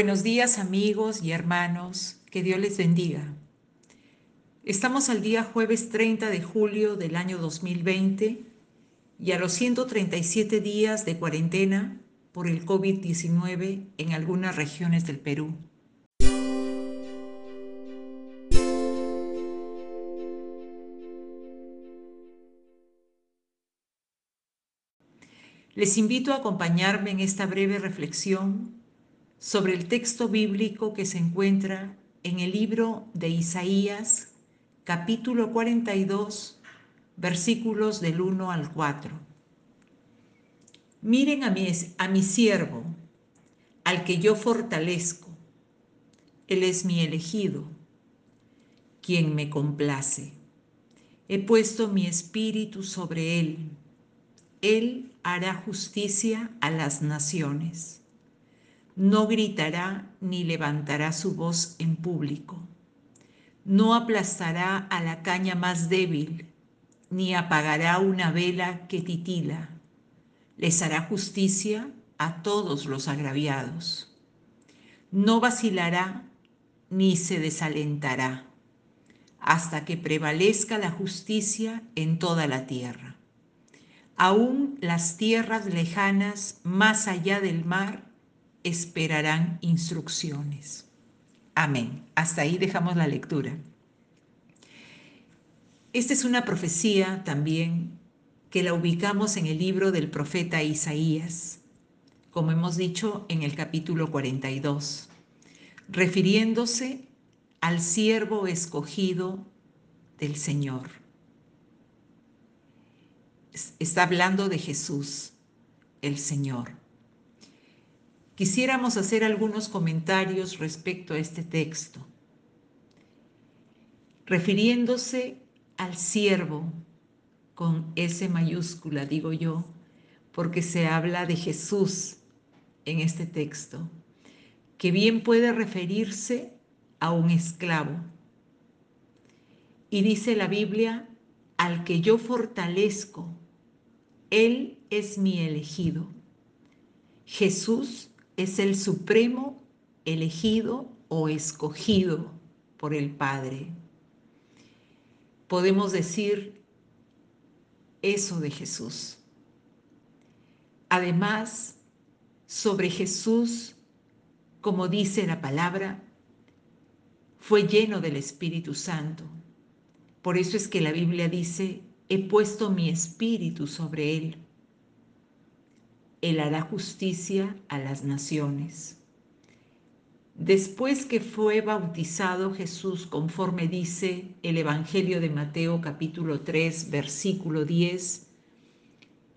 Buenos días amigos y hermanos, que Dios les bendiga. Estamos al día jueves 30 de julio del año 2020 y a los 137 días de cuarentena por el COVID-19 en algunas regiones del Perú. Les invito a acompañarme en esta breve reflexión sobre el texto bíblico que se encuentra en el libro de Isaías, capítulo 42, versículos del 1 al 4. Miren a mi, a mi siervo, al que yo fortalezco. Él es mi elegido, quien me complace. He puesto mi espíritu sobre él. Él hará justicia a las naciones no gritará ni levantará su voz en público. No aplastará a la caña más débil, ni apagará una vela que titila. Les hará justicia a todos los agraviados. No vacilará ni se desalentará hasta que prevalezca la justicia en toda la tierra. Aún las tierras lejanas más allá del mar esperarán instrucciones. Amén. Hasta ahí dejamos la lectura. Esta es una profecía también que la ubicamos en el libro del profeta Isaías, como hemos dicho en el capítulo 42, refiriéndose al siervo escogido del Señor. Está hablando de Jesús, el Señor. Quisiéramos hacer algunos comentarios respecto a este texto, refiriéndose al siervo con S mayúscula, digo yo, porque se habla de Jesús en este texto, que bien puede referirse a un esclavo. Y dice la Biblia, al que yo fortalezco, Él es mi elegido. Jesús es el supremo elegido o escogido por el Padre. Podemos decir eso de Jesús. Además, sobre Jesús, como dice la palabra, fue lleno del Espíritu Santo. Por eso es que la Biblia dice, he puesto mi espíritu sobre él él hará justicia a las naciones. Después que fue bautizado Jesús, conforme dice el Evangelio de Mateo capítulo 3, versículo 10,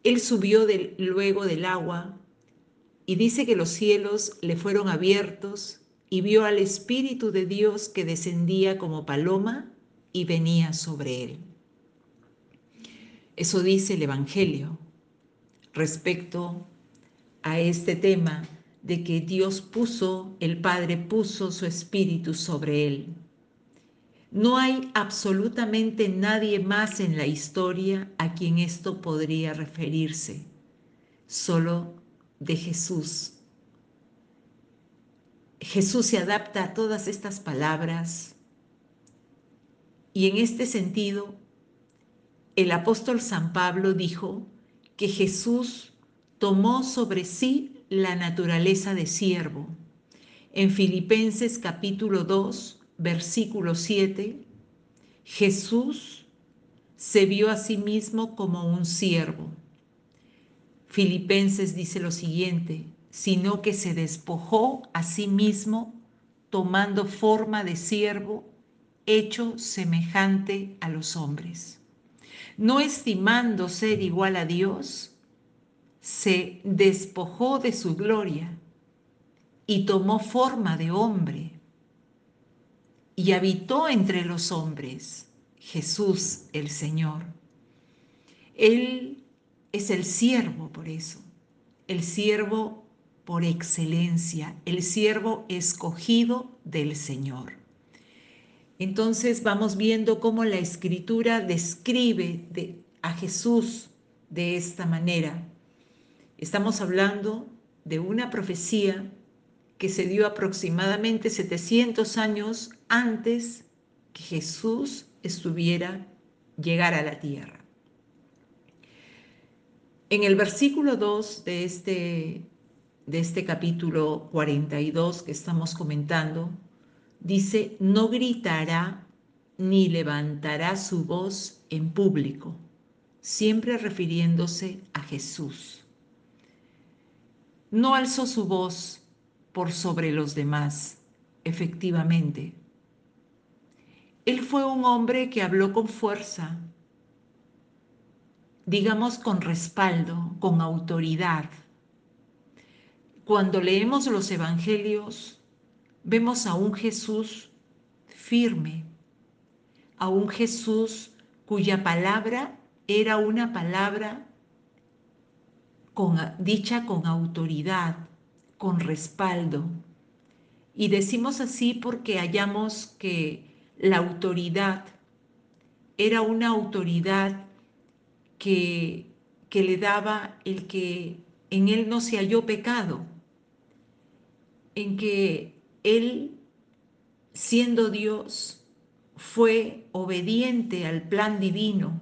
Él subió luego del agua y dice que los cielos le fueron abiertos y vio al Espíritu de Dios que descendía como paloma y venía sobre él. Eso dice el Evangelio respecto a este tema de que Dios puso, el Padre puso su espíritu sobre él. No hay absolutamente nadie más en la historia a quien esto podría referirse, solo de Jesús. Jesús se adapta a todas estas palabras y en este sentido, el apóstol San Pablo dijo que Jesús tomó sobre sí la naturaleza de siervo. En Filipenses capítulo 2, versículo 7, Jesús se vio a sí mismo como un siervo. Filipenses dice lo siguiente, sino que se despojó a sí mismo tomando forma de siervo, hecho semejante a los hombres. No estimando ser igual a Dios, se despojó de su gloria y tomó forma de hombre y habitó entre los hombres, Jesús el Señor. Él es el siervo por eso, el siervo por excelencia, el siervo escogido del Señor. Entonces vamos viendo cómo la escritura describe a Jesús de esta manera Estamos hablando de una profecía que se dio aproximadamente 700 años antes que Jesús estuviera llegar a la tierra. En el versículo 2 de este, de este capítulo 42 que estamos comentando, dice, no gritará ni levantará su voz en público, siempre refiriéndose a Jesús. No alzó su voz por sobre los demás, efectivamente. Él fue un hombre que habló con fuerza, digamos con respaldo, con autoridad. Cuando leemos los evangelios, vemos a un Jesús firme, a un Jesús cuya palabra era una palabra con, dicha con autoridad, con respaldo. Y decimos así porque hallamos que la autoridad era una autoridad que, que le daba el que en él no se halló pecado, en que él, siendo Dios, fue obediente al plan divino,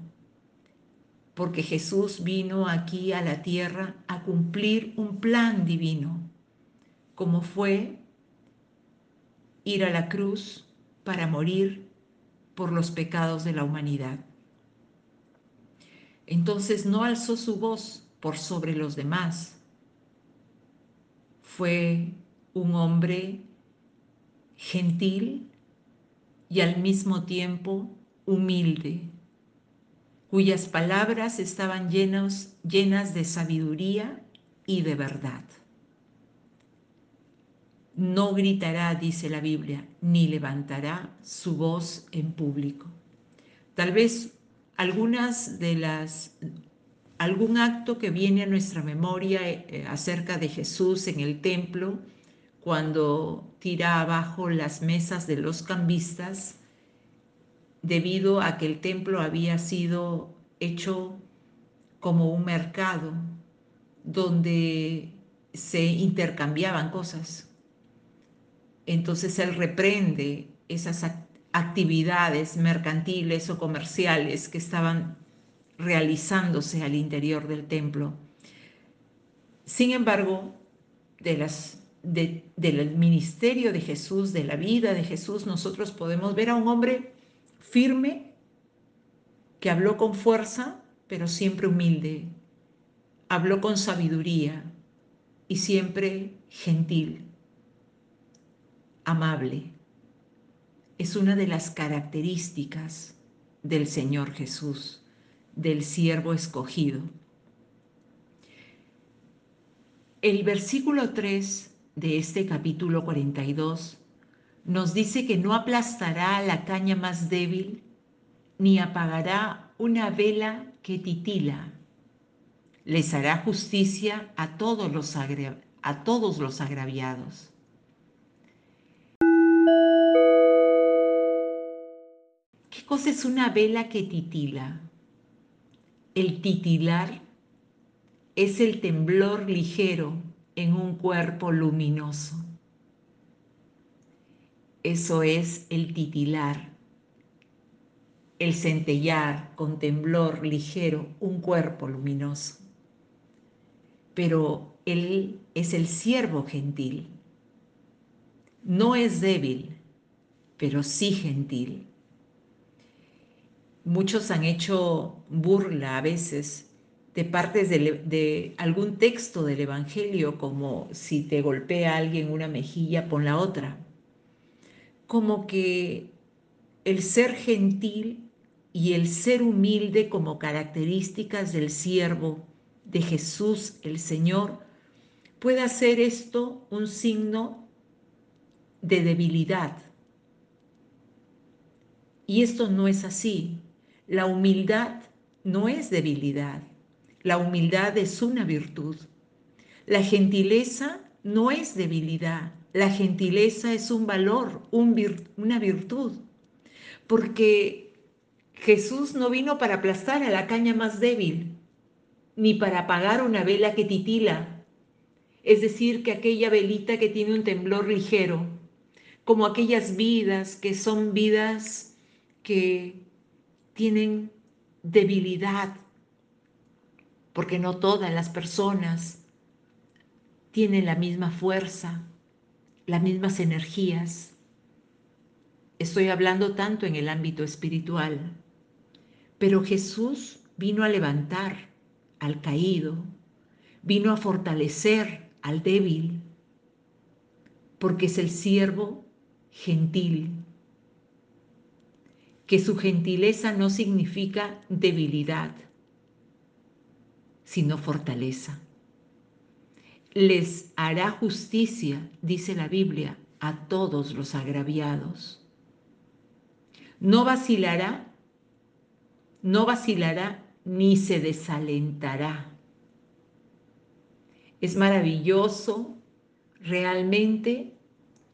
porque Jesús vino aquí a la tierra a cumplir un plan divino, como fue ir a la cruz para morir por los pecados de la humanidad. Entonces no alzó su voz por sobre los demás. Fue un hombre gentil y al mismo tiempo humilde, cuyas palabras estaban llenas de sabiduría y de verdad. No gritará, dice la Biblia, ni levantará su voz en público. Tal vez algunas de las algún acto que viene a nuestra memoria eh, acerca de Jesús en el templo cuando tira abajo las mesas de los cambistas debido a que el templo había sido hecho como un mercado donde se intercambiaban cosas. Entonces él reprende esas actividades mercantiles o comerciales que estaban realizándose al interior del templo. Sin embargo, del ministerio de Jesús, de la vida de Jesús, nosotros podemos ver a un hombre firme, que habló con fuerza, pero siempre humilde, habló con sabiduría y siempre gentil, amable. Es una de las características del Señor Jesús, del siervo escogido. El versículo 3 de este capítulo 42 nos dice que no aplastará la caña más débil ni apagará una vela que titila. Les hará justicia a todos los, a todos los agraviados. ¿Qué cosa es una vela que titila? El titilar es el temblor ligero en un cuerpo luminoso. Eso es el titilar, el centellar con temblor ligero, un cuerpo luminoso. Pero Él es el siervo gentil. No es débil, pero sí gentil. Muchos han hecho burla a veces de partes de, algún texto del Evangelio, como si te golpea alguien una mejilla, pon la otra. Como que el ser gentil y el ser humilde como características del siervo de Jesús el Señor, puede hacer esto un signo de debilidad. Y esto no es así. La humildad no es debilidad. La humildad es una virtud. La gentileza no es debilidad. La gentileza es un valor, una virtud. Porque Jesús no vino para aplastar a la caña más débil, ni para apagar una vela que titila. es decir, que aquella velita que tiene un temblor ligero, como aquellas vidas que son vidas que tienen debilidad, porque no todas las personas tienen la misma fuerza, las mismas energías. Estoy hablando tanto en el ámbito espiritual, pero Jesús vino a levantar al caído, vino a fortalecer al débil, porque es el siervo gentil, que su gentileza no significa debilidad, sino fortaleza. Les hará justicia, dice la Biblia, a todos los agraviados. No vacilará, no vacilará ni se desalentará. Es maravilloso realmente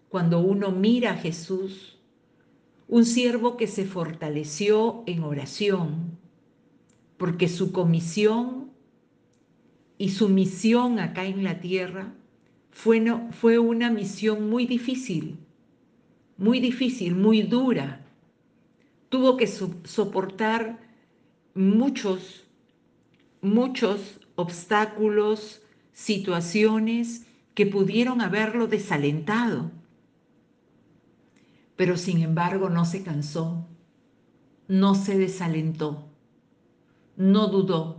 cuando uno mira a Jesús, un siervo que se fortaleció en oración, porque su comisión y su misión acá en la tierra fue, fue una misión muy difícil, muy difícil, muy dura. Tuvo que soportar muchos, muchos obstáculos, situaciones que pudieron haberlo desalentado. Pero sin embargo no se cansó, no se desalentó, no dudó,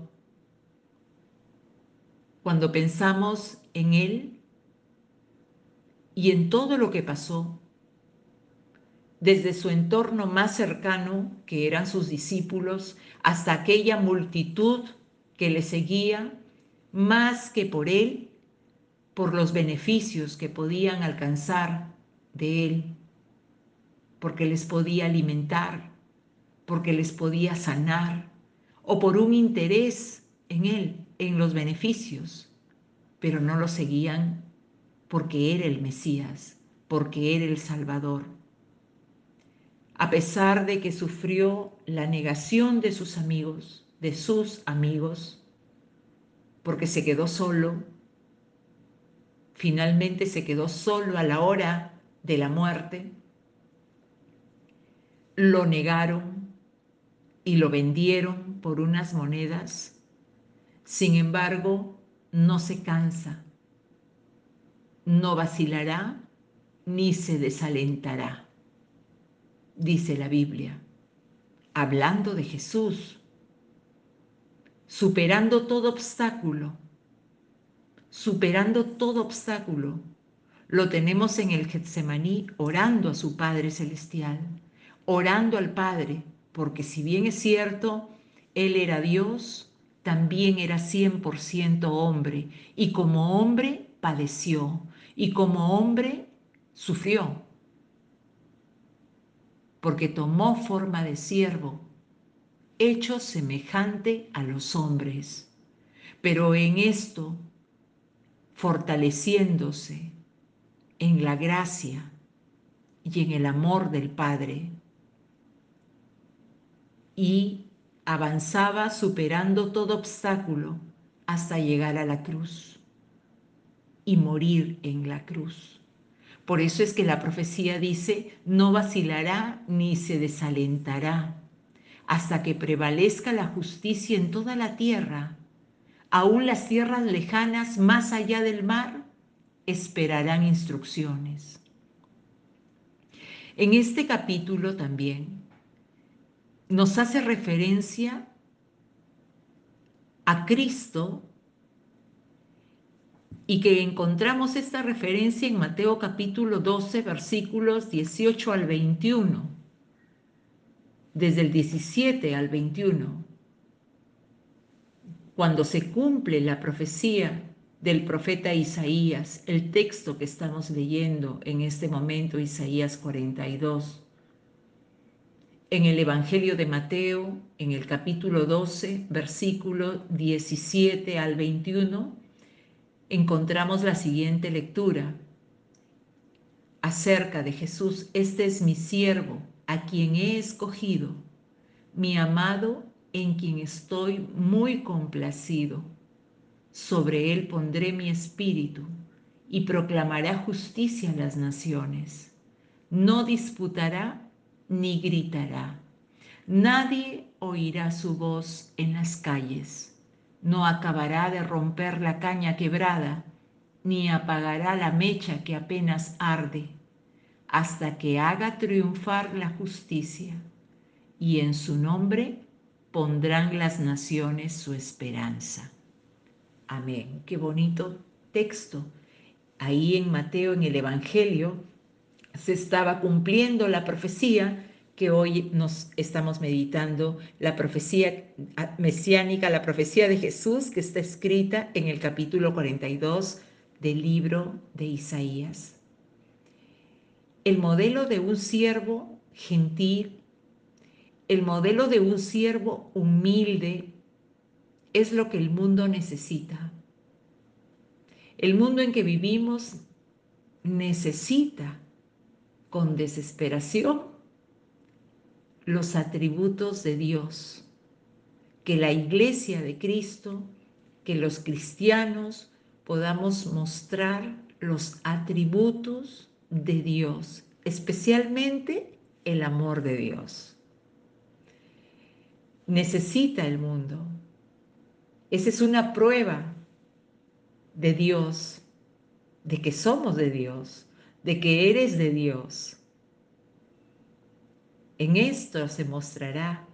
cuando pensamos en Él y en todo lo que pasó, desde su entorno más cercano, que eran sus discípulos, hasta aquella multitud que le seguía, más que por Él, por los beneficios que podían alcanzar de Él, porque les podía alimentar, porque les podía sanar, o por un interés en Él en los beneficios, pero no lo seguían porque era el Mesías, porque era el Salvador. A pesar de que sufrió la negación de sus amigos, de sus amigos, porque se quedó solo, finalmente se quedó solo a la hora de la muerte, lo negaron y lo vendieron por unas monedas sin embargo, no se cansa, no vacilará ni se desalentará, dice la Biblia, hablando de Jesús, superando todo obstáculo, superando todo obstáculo. Lo tenemos en el Getsemaní orando a su Padre Celestial, orando al Padre, porque si bien es cierto, Él era Dios, también era 100% hombre y como hombre padeció y como hombre sufrió, porque tomó forma de siervo, hecho semejante a los hombres, pero en esto fortaleciéndose en la gracia y en el amor del Padre y avanzaba superando todo obstáculo hasta llegar a la cruz y morir en la cruz. Por eso es que la profecía dice, no vacilará ni se desalentará hasta que prevalezca la justicia en toda la tierra. Aún las tierras lejanas más allá del mar esperarán instrucciones. En este capítulo también nos hace referencia a Cristo y que encontramos esta referencia en Mateo capítulo 12, versículos 18 al 21, desde el 17 al 21, cuando se cumple la profecía del profeta Isaías, el texto que estamos leyendo en este momento, Isaías 42 en el Evangelio de Mateo, en el capítulo 12, versículo 17 al 21, encontramos la siguiente lectura acerca de Jesús. Este es mi siervo, a quien he escogido, mi amado, en quien estoy muy complacido. sobre él pondré mi espíritu y proclamará justicia en las naciones. No disputará ni gritará. Nadie oirá su voz en las calles. No acabará de romper la caña quebrada, ni apagará la mecha que apenas arde, hasta que haga triunfar la justicia, y en su nombre pondrán las naciones su esperanza. Amén. Qué bonito texto. Ahí en Mateo, en el Evangelio, se estaba cumpliendo la profecía que hoy nos estamos meditando, la profecía mesiánica, la profecía de Jesús que está escrita en el capítulo 42 del libro de Isaías. El modelo de un siervo gentil, el modelo de un siervo humilde, es lo que el mundo necesita. El mundo en que vivimos necesita con desesperación los atributos de Dios, que la iglesia de Cristo, que los cristianos podamos mostrar los atributos de Dios, especialmente el amor de Dios. Necesita el mundo esa es una prueba de Dios, de que somos de Dios, de que eres de Dios. En esto se mostrará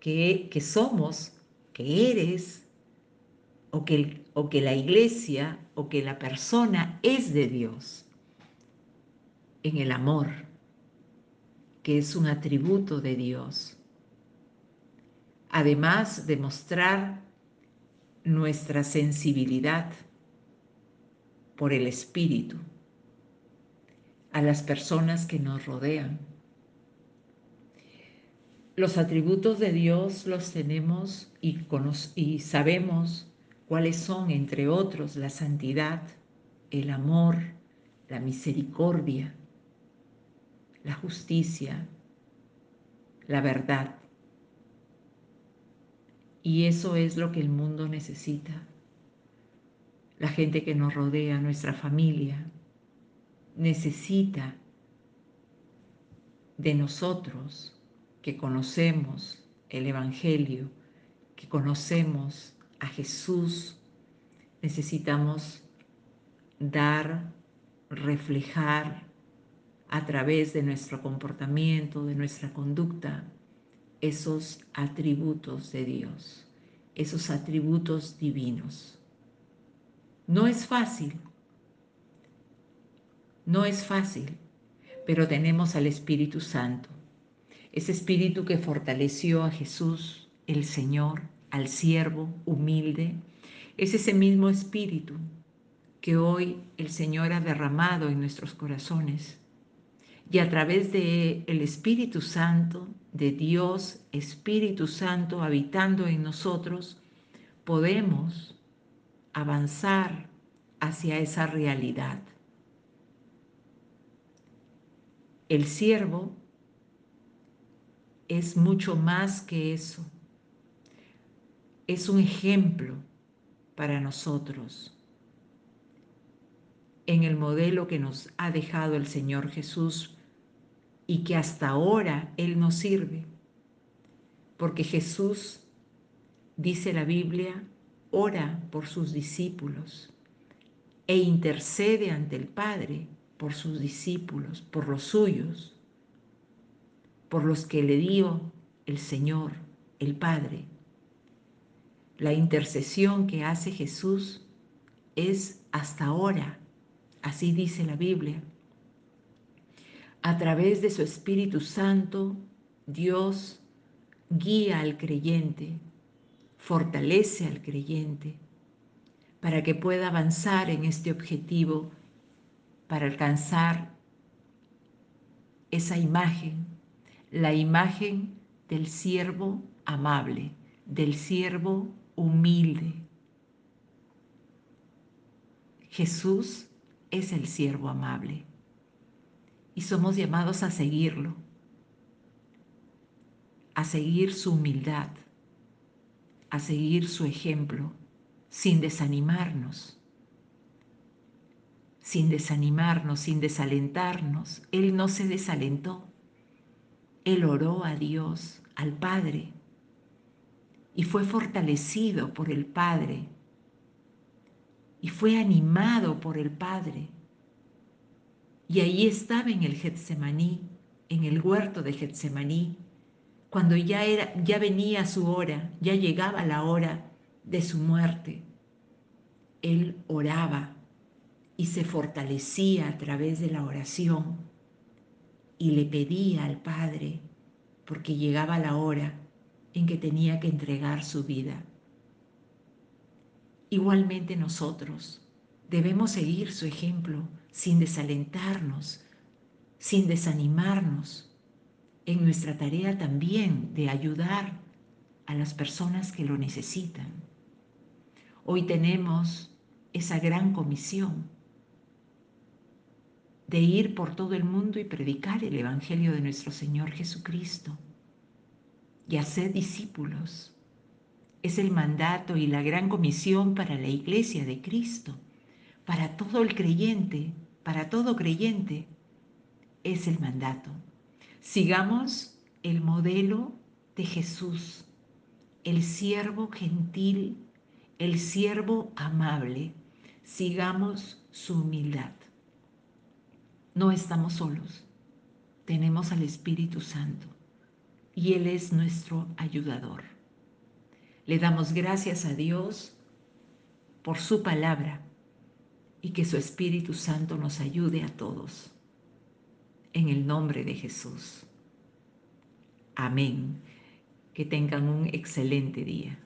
que, que somos, que eres, o que, o que la iglesia o que la persona es de Dios. En el amor, que es un atributo de Dios. Además de mostrar nuestra sensibilidad por el Espíritu a las personas que nos rodean. Los atributos de Dios los tenemos y, y sabemos cuáles son, entre otros, la santidad, el amor, la misericordia, la justicia, la verdad. Y eso es lo que el mundo necesita. La gente que nos rodea, nuestra familia, necesita de nosotros que conocemos el Evangelio, que conocemos a Jesús, necesitamos dar, reflejar a través de nuestro comportamiento, de nuestra conducta, esos atributos de Dios, esos atributos divinos. No es fácil, no es fácil, pero tenemos al Espíritu Santo, ese Espíritu que fortaleció a Jesús, el Señor, al siervo humilde, es ese mismo Espíritu que hoy el Señor ha derramado en nuestros corazones y a través de el Espíritu Santo, de Dios, Espíritu Santo habitando en nosotros, podemos avanzar hacia esa realidad. El siervo es mucho más que eso. Es un ejemplo para nosotros en el modelo que nos ha dejado el Señor Jesús y que hasta ahora Él nos sirve. Porque Jesús, dice la Biblia, ora por sus discípulos e intercede ante el Padre por sus discípulos, por los suyos, por los que le dio el Señor, el Padre. La intercesión que hace Jesús es hasta ahora, así dice la Biblia. A través de su Espíritu Santo, Dios guía al creyente, fortalece al creyente para que pueda avanzar en este objetivo, para alcanzar esa imagen, la imagen del siervo amable, del siervo humilde. Jesús es el siervo amable y somos llamados a seguirlo, a seguir su humildad, a seguir su ejemplo, sin desanimarnos, sin desanimarnos, sin desalentarnos. Él no se desalentó. Él oró a Dios, al Padre, y fue fortalecido por el Padre, y fue animado por el Padre. Y ahí estaba en el Getsemaní, en el huerto de Getsemaní, cuando ya, era, ya venía su hora, ya llegaba la hora de su muerte. Él oraba y se fortalecía a través de la oración y le pedía al Padre, porque llegaba la hora en que tenía que entregar su vida. Igualmente nosotros debemos seguir su ejemplo sin desalentarnos, sin desanimarnos, en nuestra tarea también de ayudar a las personas que lo necesitan. Hoy tenemos esa gran comisión de ir por todo el mundo y predicar el Evangelio de nuestro Señor Jesucristo y hacer discípulos. Es el mandato y la gran comisión para la iglesia de Cristo, para todo el creyente, para todo creyente, es el mandato. Sigamos el modelo de Jesús, el siervo gentil, el siervo amable. Sigamos su humildad. No estamos solos, tenemos al Espíritu Santo y Él es nuestro ayudador. Le damos gracias a Dios por su palabra y que su Espíritu Santo nos ayude a todos. En el nombre de Jesús. Amén. Que tengan un excelente día.